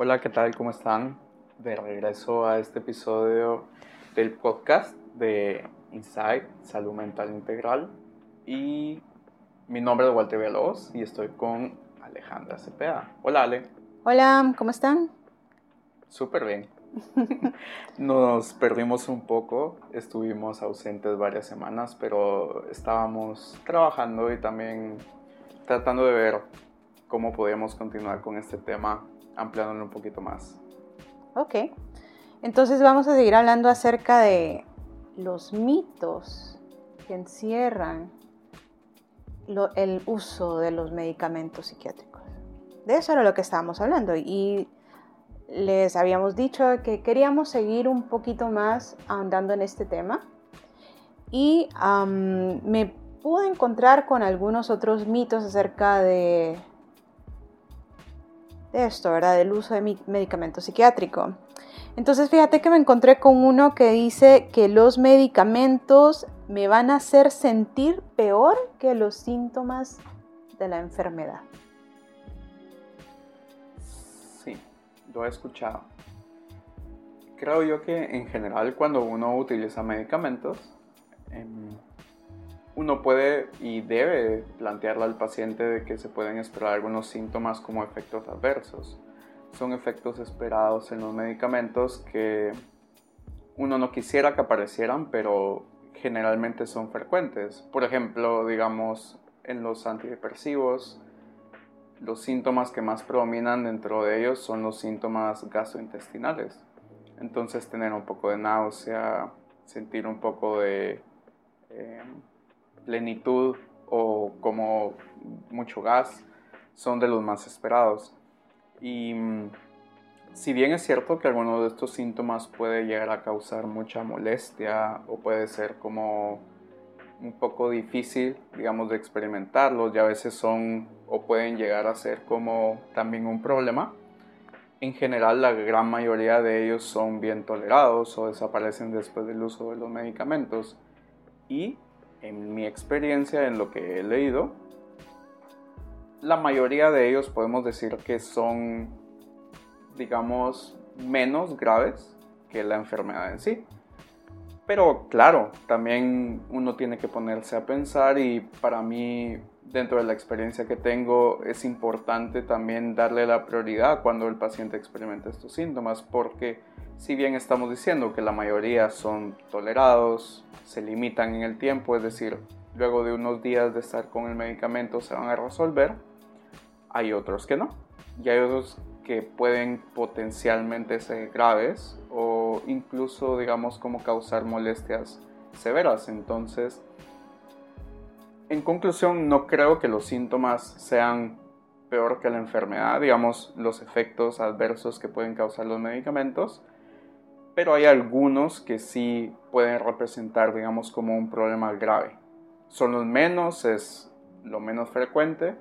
Hola, ¿qué tal? ¿Cómo están? De regreso a este episodio del podcast de Insight, Salud Mental Integral. Y mi nombre es Walter Veloz y estoy con Alejandra Cepeda. Hola, Ale. Hola, ¿cómo están? Súper bien. Nos perdimos un poco, estuvimos ausentes varias semanas, pero estábamos trabajando y también tratando de ver cómo podíamos continuar con este tema ampliándolo un poquito más. Ok, entonces vamos a seguir hablando acerca de los mitos que encierran el uso de los medicamentos psiquiátricos. De eso era lo que estábamos hablando y les habíamos dicho que queríamos seguir un poquito más ahondando en este tema y me pude encontrar con algunos otros mitos acerca de de esto, ¿verdad? Del uso de medicamento psiquiátrico. Entonces fíjate que me encontré con uno que dice que los medicamentos me van a hacer sentir peor que los síntomas de la enfermedad. Sí, lo he escuchado. Creo yo que en general cuando uno utiliza medicamentos, em, uno puede y debe plantearle al paciente de que se pueden esperar algunos síntomas como efectos adversos. Son efectos esperados en los medicamentos que uno no quisiera que aparecieran, pero generalmente son frecuentes. Por ejemplo, digamos, en los antidepresivos, los síntomas que más predominan dentro de ellos son los síntomas gastrointestinales. Entonces tener un poco de náusea, sentir un poco de eh, plenitud o como mucho gas son de los más esperados. Y mm, si bien es cierto que alguno de estos síntomas puede llegar a causar mucha molestia o puede ser como un poco difícil, digamos, de experimentarlos y a veces son o pueden llegar a ser como también un problema, en general la gran mayoría de ellos son bien tolerados o desaparecen después del uso de los medicamentos. Y en mi experiencia, en lo que he leído, la mayoría de ellos podemos decir que son, digamos, menos graves que la enfermedad en sí. Pero claro, también uno tiene que ponerse a pensar y para mí, dentro de la experiencia que tengo, es importante también darle la prioridad cuando el paciente experimenta estos síntomas, porque si bien estamos diciendo que la mayoría son tolerados, se limitan en el tiempo, es decir, luego de unos días de estar con el medicamento se van a resolver, hay otros que no. Y hay otros que pueden potencialmente ser graves o incluso, digamos, como causar molestias severas. Entonces, en conclusión, no creo que los síntomas sean peor que la enfermedad, digamos, los efectos adversos que pueden causar los medicamentos pero hay algunos que sí pueden representar, digamos, como un problema grave. Son los menos, es lo menos frecuente,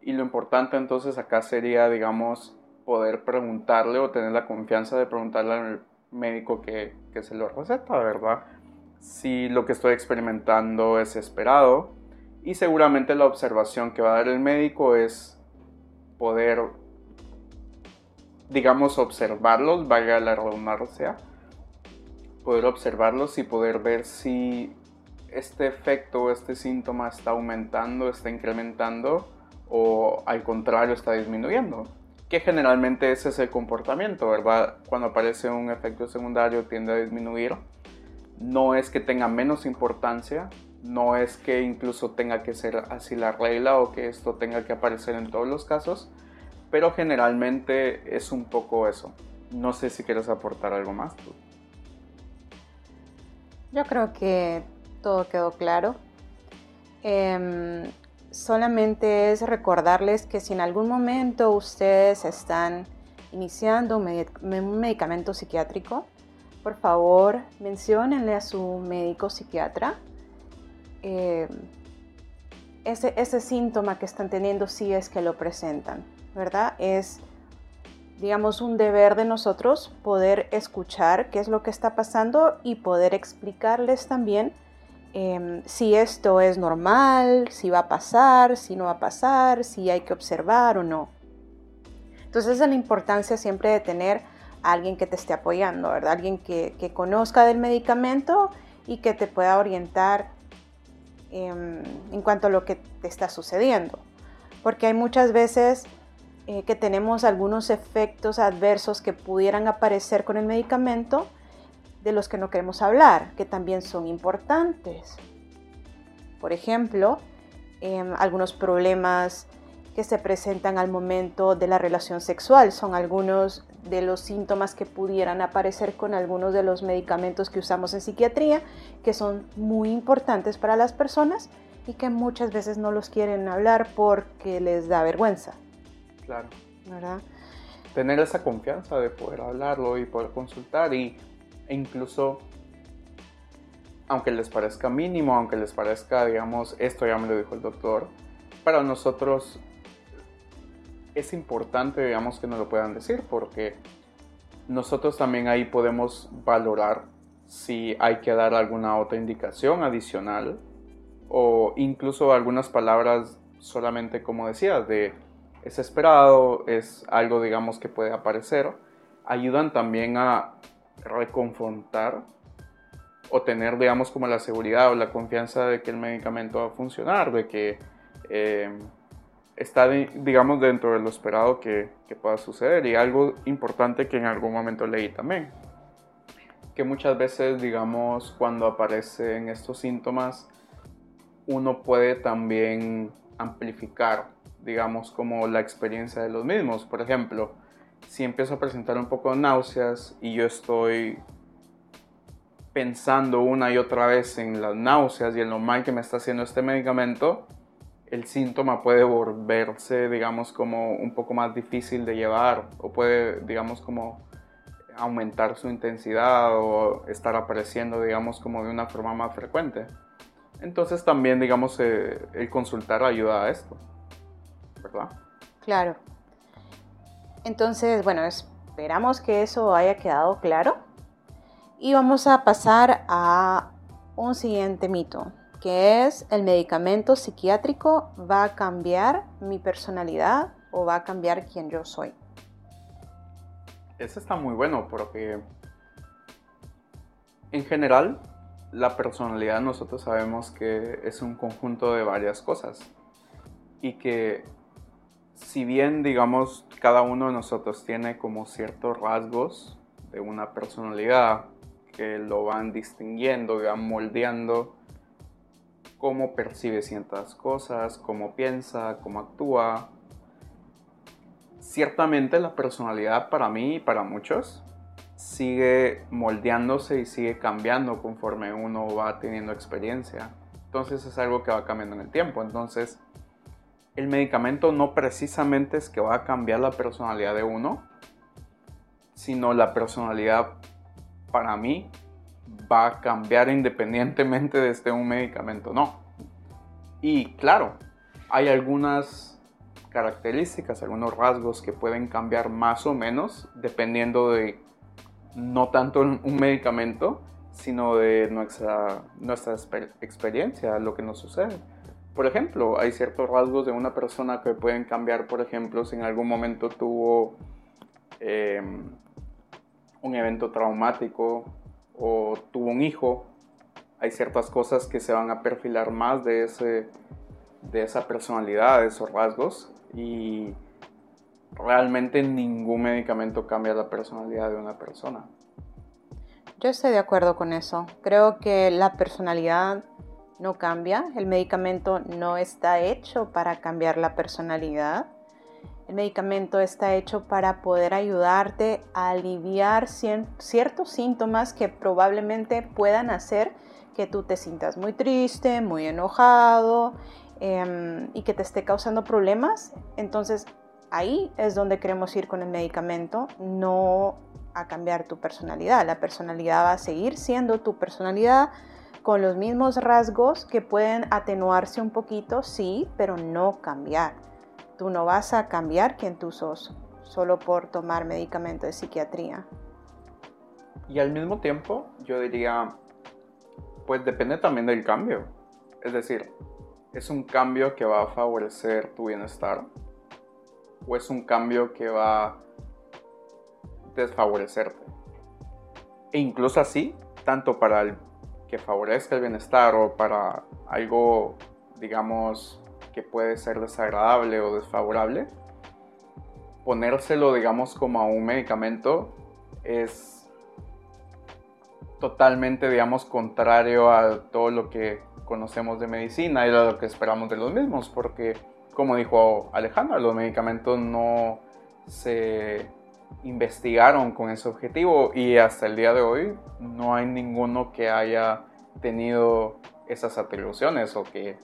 y lo importante entonces acá sería, digamos, poder preguntarle o tener la confianza de preguntarle al médico que, que se lo receta, ¿verdad? Si lo que estoy experimentando es esperado, y seguramente la observación que va a dar el médico es poder digamos, observarlos, valga la redundancia, poder observarlos y poder ver si este efecto este síntoma está aumentando, está incrementando o al contrario está disminuyendo. Que generalmente ese es el comportamiento, ¿verdad? Cuando aparece un efecto secundario tiende a disminuir. No es que tenga menos importancia, no es que incluso tenga que ser así la regla o que esto tenga que aparecer en todos los casos, pero generalmente es un poco eso. No sé si quieres aportar algo más. Yo creo que todo quedó claro. Em, solamente es recordarles que si en algún momento ustedes están iniciando un, medicamento psiquiátrico, por favor menciónenle a su médico psiquiatra em, ese síntoma que están teniendo si es que lo presentan. ¿Verdad? Es, digamos, un deber de nosotros poder escuchar qué es lo que está pasando y poder explicarles también em, si esto es normal, si va a pasar, si no va a pasar, si hay que observar o no. Entonces, es la importancia siempre de tener a alguien que te esté apoyando, ¿verdad? Alguien que, conozca del medicamento y que te pueda orientar em, en cuanto a lo que te está sucediendo. Porque hay muchas veces eh, que tenemos algunos efectos adversos que pudieran aparecer con el medicamento de los que no queremos hablar, que también son importantes. Por ejemplo, em, algunos problemas que se presentan al momento de la relación sexual son algunos de los síntomas que pudieran aparecer con algunos de los medicamentos que usamos en psiquiatría, que son muy importantes para las personas y que muchas veces no los quieren hablar porque les da vergüenza. Claro. ¿Verdad? Tener esa confianza de poder hablarlo y poder consultar y, e incluso, aunque les parezca mínimo, aunque les parezca, digamos, esto ya me lo dijo el doctor, para nosotros es importante, digamos, que nos lo puedan decir porque nosotros también ahí podemos valorar si hay que dar alguna otra indicación adicional o incluso algunas palabras solamente como decías de es esperado, es algo, digamos, que puede aparecer, ayudan también a reconfrontar o tener, digamos, como la seguridad o la confianza de que el medicamento va a funcionar, de que eh, está, digamos, dentro de lo esperado que, que, pueda suceder. Y algo importante que en algún momento leí también, que muchas veces, digamos, cuando aparecen estos síntomas, uno puede también amplificar digamos, como la experiencia de los mismos. Por ejemplo, si empiezo a presentar un poco de náuseas y yo estoy pensando una y otra vez en las náuseas y en lo mal que me está haciendo este medicamento, el síntoma puede volverse, digamos, como un poco más difícil de llevar o puede, digamos, como aumentar su intensidad o estar apareciendo, digamos, como de una forma más frecuente. Entonces también, digamos, eh, el consultar ayuda a esto. Claro. Entonces, bueno, esperamos que eso haya quedado claro. Y vamos a pasar a un siguiente mito, que es el medicamento psiquiátrico va a cambiar mi personalidad o va a cambiar quién yo soy. Eso está muy bueno porque en general la personalidad nosotros sabemos que es un conjunto de varias cosas y que si bien, digamos, cada uno de nosotros tiene como ciertos rasgos de una personalidad que lo van distinguiendo, y van moldeando cómo percibe ciertas cosas, cómo piensa, cómo actúa. Ciertamente la personalidad para mí y para muchos sigue moldeándose y sigue cambiando conforme uno va teniendo experiencia. Entonces es algo que va cambiando en el tiempo. Entonces el medicamento no precisamente es que va a cambiar la personalidad de uno, sino la personalidad para mí va a cambiar independientemente de este un medicamento no. Y claro, hay algunas características, algunos rasgos que pueden cambiar más o menos dependiendo de no tanto un medicamento, sino de nuestra, nuestra experiencia, lo que nos sucede. Por ejemplo, hay ciertos rasgos de una persona que pueden cambiar, por ejemplo, si en algún momento tuvo em, un evento traumático o tuvo un hijo, hay ciertas cosas que se van a perfilar más de, ese, de esa personalidad, de esos rasgos, y realmente ningún medicamento cambia la personalidad de una persona. Yo estoy de acuerdo con eso. Creo que la personalidad no cambia, el medicamento no está hecho para cambiar la personalidad. El medicamento está hecho para poder ayudarte a aliviar ciertos síntomas que probablemente puedan hacer que tú te sientas muy triste, muy enojado em, y que te esté causando problemas. Entonces ahí es donde queremos ir con el medicamento, no a cambiar tu personalidad. La personalidad va a seguir siendo tu personalidad, con los mismos rasgos que pueden atenuarse un poquito, sí, pero no cambiar. Tú no vas a cambiar quien tú sos solo por tomar medicamento de psiquiatría. Y al mismo tiempo, yo diría, pues depende también del cambio. Es decir, es un cambio que va a favorecer tu bienestar o es un cambio que va a desfavorecerte. E incluso así, tanto para el que favorezca el bienestar o para algo, digamos, que puede ser desagradable o desfavorable, ponérselo, digamos, como a un medicamento es totalmente, digamos, contrario a todo lo que conocemos de medicina y a lo que esperamos de los mismos, porque, como dijo Alejandra, los medicamentos no se investigaron con ese objetivo y hasta el día de hoy no hay ninguno que haya tenido esas atribuciones o que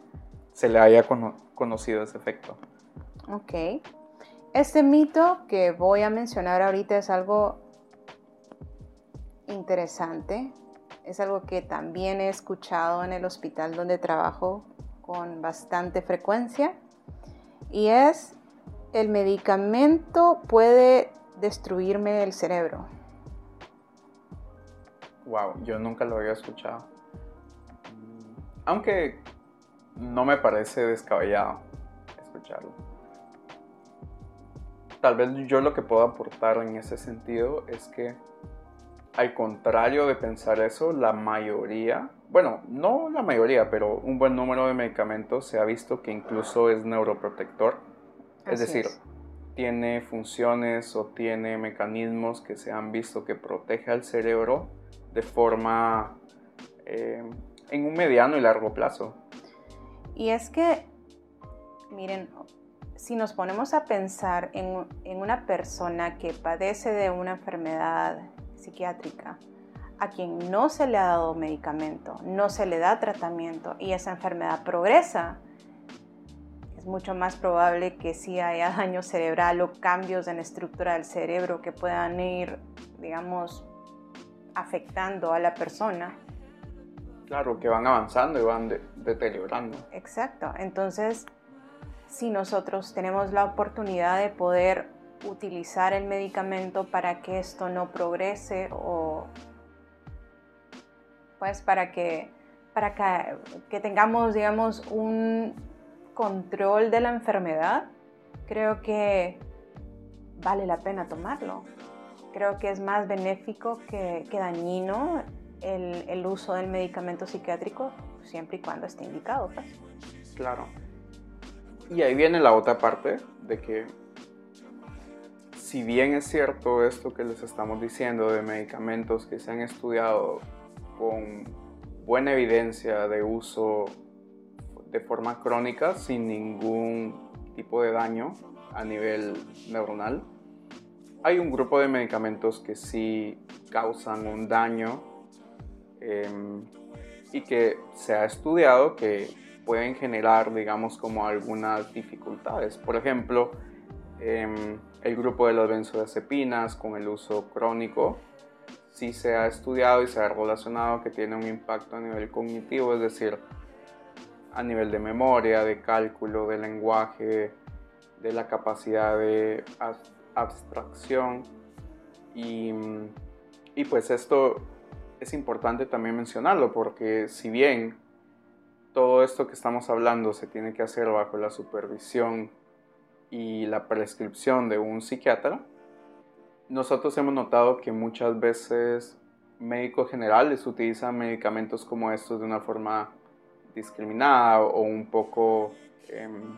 se le haya conocido ese efecto. Ok. Este mito que voy a mencionar ahorita es algo interesante. Es algo que también he escuchado en el hospital donde trabajo con bastante frecuencia. Y es, el medicamento puede destruirme el cerebro. Wow, yo nunca lo había escuchado. Aunque no me parece descabellado escucharlo. Tal vez yo lo que puedo aportar en ese sentido es que, al contrario de pensar eso, la mayoría, bueno, no la mayoría, pero un buen número de medicamentos se ha visto que incluso es neuroprotector. es decir, tiene funciones o tiene mecanismos que se han visto que protege al cerebro de forma eh, en un mediano y largo plazo. Y es que, miren, si nos ponemos a pensar en, en una persona que padece de una enfermedad psiquiátrica, a quien no se le ha dado medicamento, no se le da tratamiento y esa enfermedad progresa, es mucho más probable que sí haya daño cerebral o cambios en la estructura del cerebro que puedan ir, digamos, afectando a la persona. Claro, que van avanzando y van deteriorando. Exacto. Entonces, si nosotros tenemos la oportunidad de poder utilizar el medicamento para que esto no progrese o pues para que para que, tengamos digamos un control de la enfermedad creo que vale la pena tomarlo creo que es más benéfico que, dañino el, uso del medicamento psiquiátrico siempre y cuando esté indicado pues. claro y ahí viene la otra parte de que si bien es cierto esto que les estamos diciendo de medicamentos que se han estudiado con buena evidencia de uso de forma crónica sin ningún tipo de daño a nivel neuronal, hay un grupo de medicamentos que sí causan un daño em, y que se ha estudiado que pueden generar, digamos, como algunas dificultades. Por ejemplo, em, el grupo de las benzodiazepinas con el uso crónico sí se ha estudiado y se ha relacionado que tiene un impacto a nivel cognitivo, es decir, a nivel de memoria, de cálculo, de lenguaje, de la capacidad de abstracción. Y, y pues esto es importante también mencionarlo porque si bien todo esto que estamos hablando se tiene que hacer bajo la supervisión y la prescripción de un psiquiatra, nosotros hemos notado que muchas veces médicos generales utilizan medicamentos como estos de una forma discriminada o un poco em,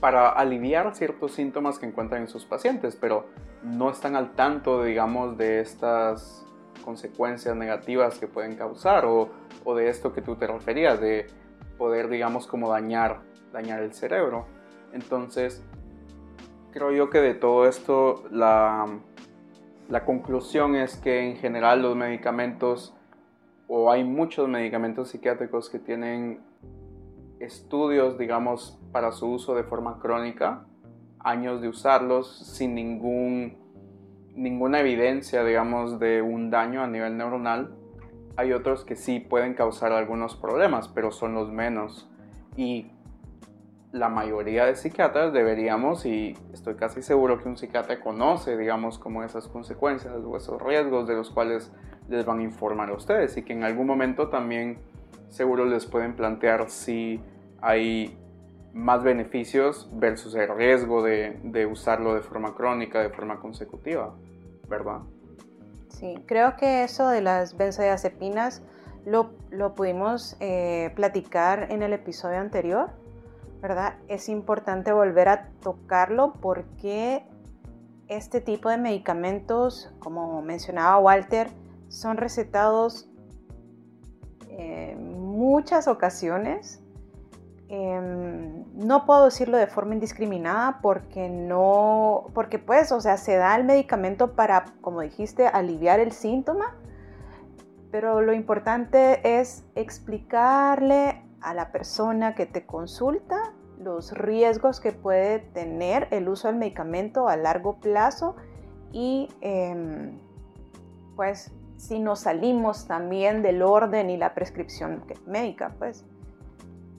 para aliviar ciertos síntomas que encuentran en sus pacientes, pero no están al tanto, digamos, de estas consecuencias negativas que pueden causar o, de esto que tú te referías, de poder, digamos, como dañar, dañar el cerebro. Entonces, creo yo que de todo esto la, la conclusión es que en general los medicamentos, o hay muchos medicamentos psiquiátricos que tienen estudios, digamos, para su uso de forma crónica, años de usarlos sin ningún ninguna evidencia, digamos, de un daño a nivel neuronal. Hay otros que sí pueden causar algunos problemas, pero son los menos. Y la mayoría de psiquiatras deberíamos, y estoy casi seguro que un psiquiatra conoce, digamos, como esas consecuencias o esos riesgos de los cuales les van a informar a ustedes y que en algún momento también seguro les pueden plantear si hay más beneficios versus el riesgo de, usarlo de forma crónica, de forma consecutiva, ¿verdad? Sí, creo que eso de las benzodiazepinas lo, lo pudimos eh, platicar en el episodio anterior, ¿verdad? Es importante volver a tocarlo porque este tipo de medicamentos, como mencionaba Walter, son recetados en muchas ocasiones. Em, no puedo decirlo de forma indiscriminada porque no, porque pues, o sea, se da el medicamento para, como dijiste, aliviar el síntoma, pero lo importante es explicarle a la persona que te consulta los riesgos que puede tener el uso del medicamento a largo plazo y em, pues si nos salimos también del orden y la prescripción médica, pues.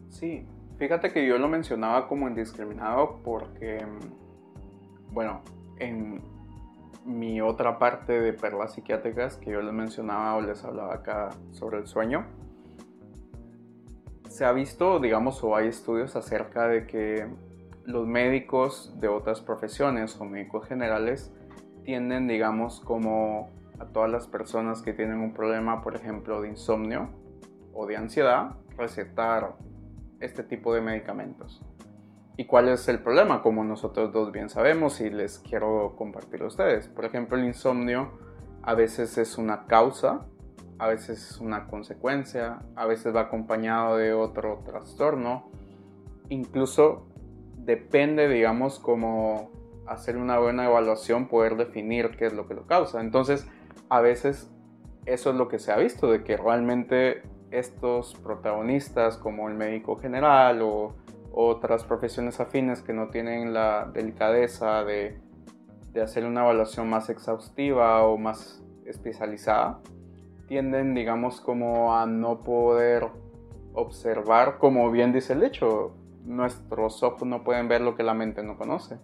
Sí, Fíjate que yo lo mencionaba como indiscriminado porque, bueno, en mi otra parte de perlas psiquiátricas que yo les mencionaba o les hablaba acá sobre el sueño, se ha visto, digamos, o hay estudios acerca de que los médicos de otras profesiones o médicos generales tienden, digamos, como a todas las personas que tienen un problema, por ejemplo, de insomnio o de ansiedad, recetar este tipo de medicamentos. ¿Y cuál es el problema? Como nosotros dos bien sabemos y les quiero compartir a ustedes. Por ejemplo, el insomnio a veces es una causa, a veces es una consecuencia, a veces va acompañado de otro trastorno. Incluso depende, digamos, como hacer una buena evaluación, poder definir qué es lo que lo causa. Entonces, a veces eso es lo que se ha visto, de que realmente estos protagonistas como el médico general o otras profesiones afines que no tienen la delicadeza de, hacer una evaluación más exhaustiva o más especializada, tienden, digamos, como a no poder observar, como bien dice el hecho, nuestros ojos no pueden ver lo que la mente no conoce.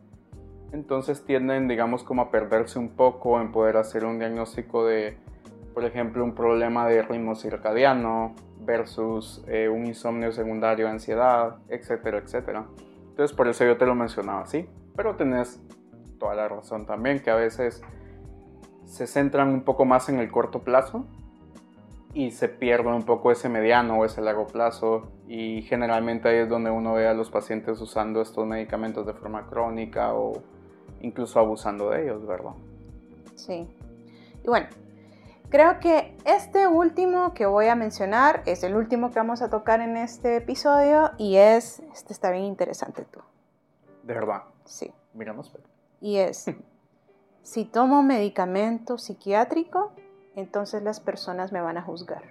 Entonces tienden, digamos, como a perderse un poco en poder hacer un diagnóstico de por ejemplo, un problema de ritmo circadiano versus eh, un insomnio secundario, ansiedad, etcétera, etcétera. Entonces, por eso yo te lo mencionaba así. Pero tenés toda la razón también, que a veces se centran un poco más en el corto plazo y se pierde un poco ese mediano o ese largo plazo y generalmente ahí es donde uno ve a los pacientes usando estos medicamentos de forma crónica o incluso abusando de ellos, ¿verdad? Sí. Y bueno, Creo que este último que voy a mencionar es el último que vamos a tocar en este episodio y es, este está bien interesante tú. ¿De verdad? Sí. Miramos. Y es, si tomo medicamento psiquiátrico, entonces las personas me van a juzgar.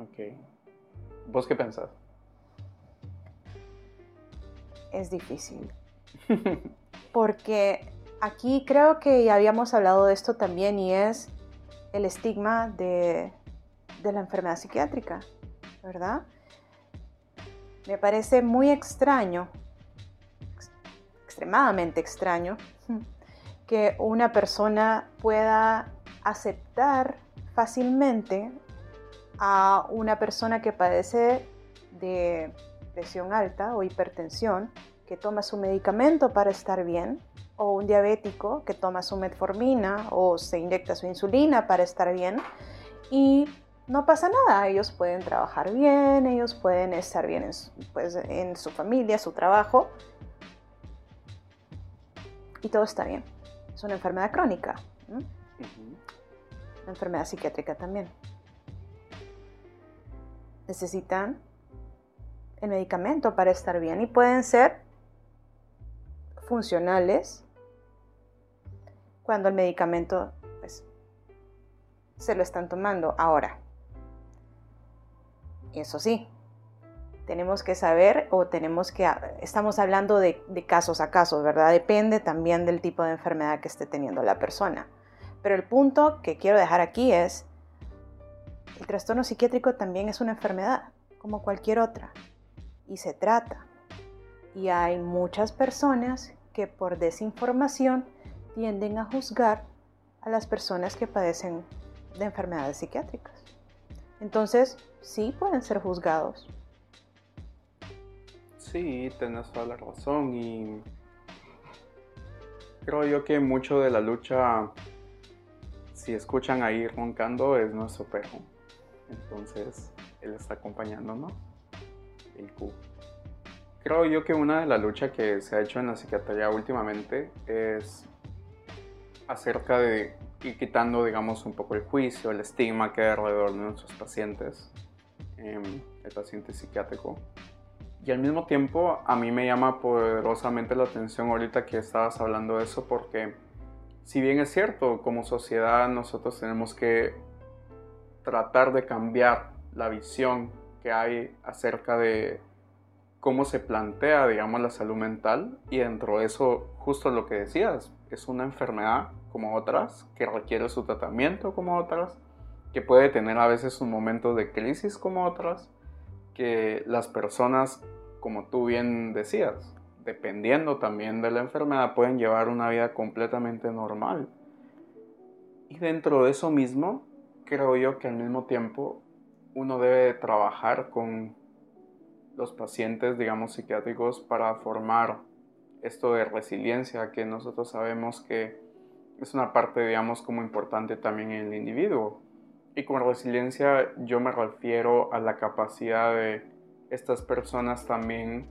Ok. ¿Vos qué pensás? Es difícil. Porque aquí creo que ya habíamos hablado de esto también y es el estigma de, la enfermedad psiquiátrica, ¿verdad? Me parece muy extraño, extremadamente extraño, que una persona pueda aceptar fácilmente a una persona que padece de presión alta o hipertensión, que toma su medicamento para estar bien, o un diabético que toma su metformina o se inyecta su insulina para estar bien y no pasa nada, ellos pueden trabajar bien, ellos pueden estar bien en su, pues, en su familia, su trabajo y todo está bien. Es una enfermedad crónica, una enfermedad psiquiátrica también. Necesitan el medicamento para estar bien y pueden ser funcionales cuando el medicamento pues, se lo están tomando ahora. Eso sí, tenemos que saber o tenemos que, estamos hablando de, de, casos a casos, ¿verdad? Depende también del tipo de enfermedad que esté teniendo la persona. Pero el punto que quiero dejar aquí es, el trastorno psiquiátrico también es una enfermedad, como cualquier otra, y se trata. Y hay muchas personas que por desinformación tienden a juzgar a las personas que padecen de enfermedades psiquiátricas. Entonces, sí pueden ser juzgados. Sí, tenés toda la razón y creo yo que mucho de la lucha, si escuchan ahí roncando, es nuestro perro. Entonces, él está acompañándonos, el Q. Creo yo que una de las luchas que se ha hecho en la psiquiatría últimamente es acerca de ir quitando, digamos, un poco el juicio, el estigma que hay alrededor de nuestros pacientes, em, el paciente psiquiátrico. Y al mismo tiempo, a mí me llama poderosamente la atención ahorita que estabas hablando de eso, porque si bien es cierto, como sociedad nosotros tenemos que tratar de cambiar la visión que hay acerca de cómo se plantea, digamos, la salud mental y dentro de eso, justo lo que decías, es una enfermedad como otras, que requiere su tratamiento como otras, que puede tener a veces un momento de crisis como otras, que las personas, como tú bien decías, dependiendo también de la enfermedad, pueden llevar una vida completamente normal. Y dentro de eso mismo, creo yo que al mismo tiempo uno debe trabajar con los pacientes, digamos, psiquiátricos para formar esto de resiliencia que nosotros sabemos que es una parte, digamos, como importante también en el individuo. Y con resiliencia yo me refiero a la capacidad de estas personas también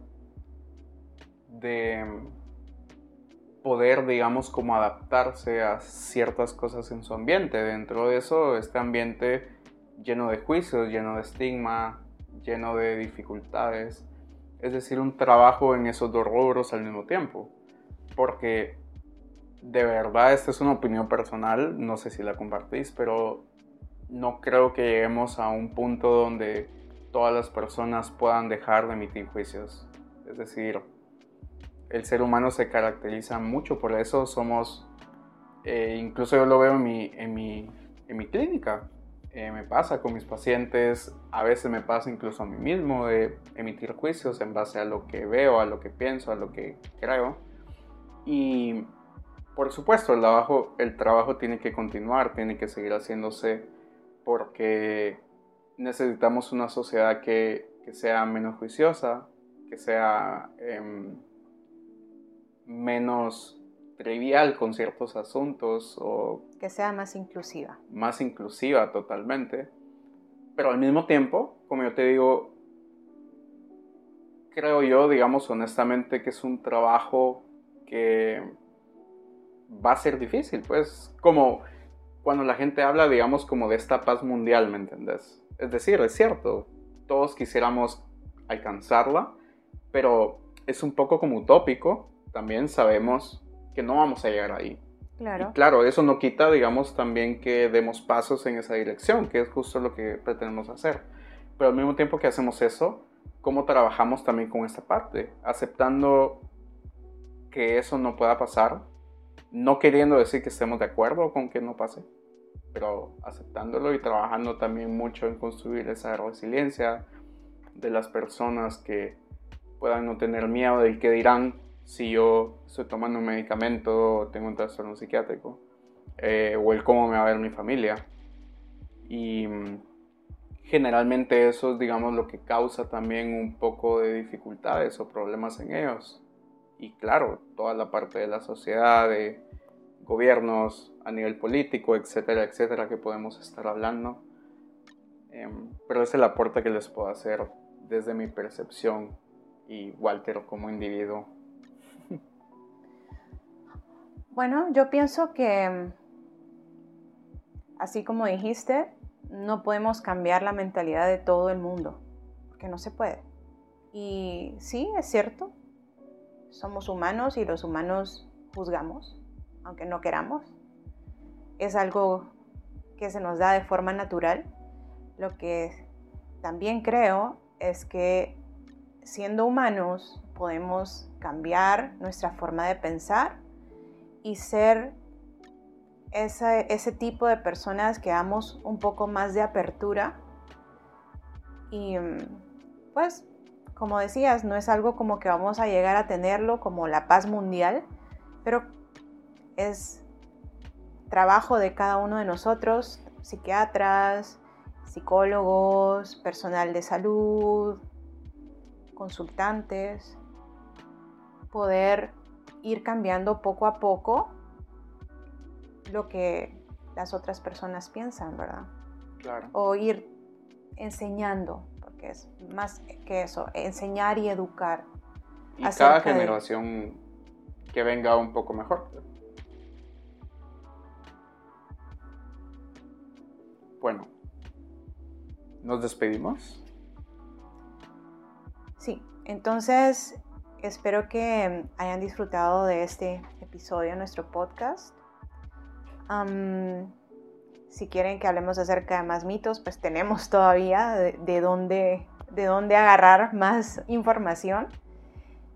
de poder, digamos, como adaptarse a ciertas cosas en su ambiente. Dentro de eso, este ambiente lleno de juicios, lleno de estigma, lleno de dificultades. Es decir, un trabajo en esos dos rubros al mismo tiempo. Porque de verdad, esta es una opinión personal, no sé si la compartís, pero no creo que lleguemos a un punto donde todas las personas puedan dejar de emitir juicios. Es decir, el ser humano se caracteriza mucho por eso, somos, eh, incluso yo lo veo en mi, en mi, en mi clínica, eh, me pasa con mis pacientes, a veces me pasa incluso a mí mismo de emitir juicios en base a lo que veo, a lo que pienso, a lo que creo. Y por supuesto, el trabajo, el trabajo tiene que continuar, tiene que seguir haciéndose porque necesitamos una sociedad que, sea menos juiciosa, que sea em, menos trivial con ciertos asuntos o... Que sea más inclusiva. Más inclusiva totalmente. Pero al mismo tiempo, como yo te digo, creo yo, digamos honestamente, que es un trabajo que va a ser difícil, pues como cuando la gente habla, digamos, como de esta paz mundial, ¿me entendés? Es decir, es cierto, todos quisiéramos alcanzarla, pero es un poco como utópico, también sabemos que no vamos a llegar ahí. Claro. claro, eso no quita, digamos, también que demos pasos en esa dirección, que es justo lo que pretendemos hacer. Pero al mismo tiempo que hacemos eso, ¿cómo trabajamos también con esta parte? Aceptando que eso no pueda pasar, no queriendo decir que estemos de acuerdo con que no pase, pero aceptándolo y trabajando también mucho en construir esa resiliencia de las personas que puedan no tener miedo del que dirán si yo estoy tomando un medicamento tengo un trastorno psiquiátrico, eh, o el cómo me va a ver mi familia. Y mm, generalmente eso es, digamos, lo que causa también un poco de dificultades o problemas en ellos y claro, toda la parte de la sociedad, de gobiernos a nivel político, etcétera, etcétera, que podemos estar hablando. Em, pero es el aporte que les puedo hacer desde mi percepción y Walter como individuo. Bueno, yo pienso que, así como dijiste, no podemos cambiar la mentalidad de todo el mundo, porque no se puede. Y sí, es cierto, somos humanos y los humanos juzgamos, aunque no queramos. Es algo que se nos da de forma natural. Lo que también creo es que siendo humanos podemos cambiar nuestra forma de pensar y ser ese, ese tipo de personas que damos un poco más de apertura. Y pues como decías, no es algo como que vamos a llegar a tenerlo como la paz mundial, pero es trabajo de cada uno de nosotros, psiquiatras, psicólogos, personal de salud, consultantes, poder ir cambiando poco a poco lo que las otras personas piensan, ¿verdad? Claro. O ir enseñando, porque es más que eso, enseñar y educar. Y cada generación que venga un poco mejor. Bueno, ¿nos despedimos? Sí, entonces espero que hayan disfrutado de este episodio de nuestro podcast. si quieren que hablemos acerca de más mitos, pues tenemos todavía de, dónde, de dónde agarrar más información.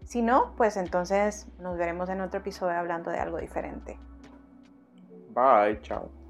Si no, pues entonces nos veremos en otro episodio hablando de algo diferente. Bye, chao.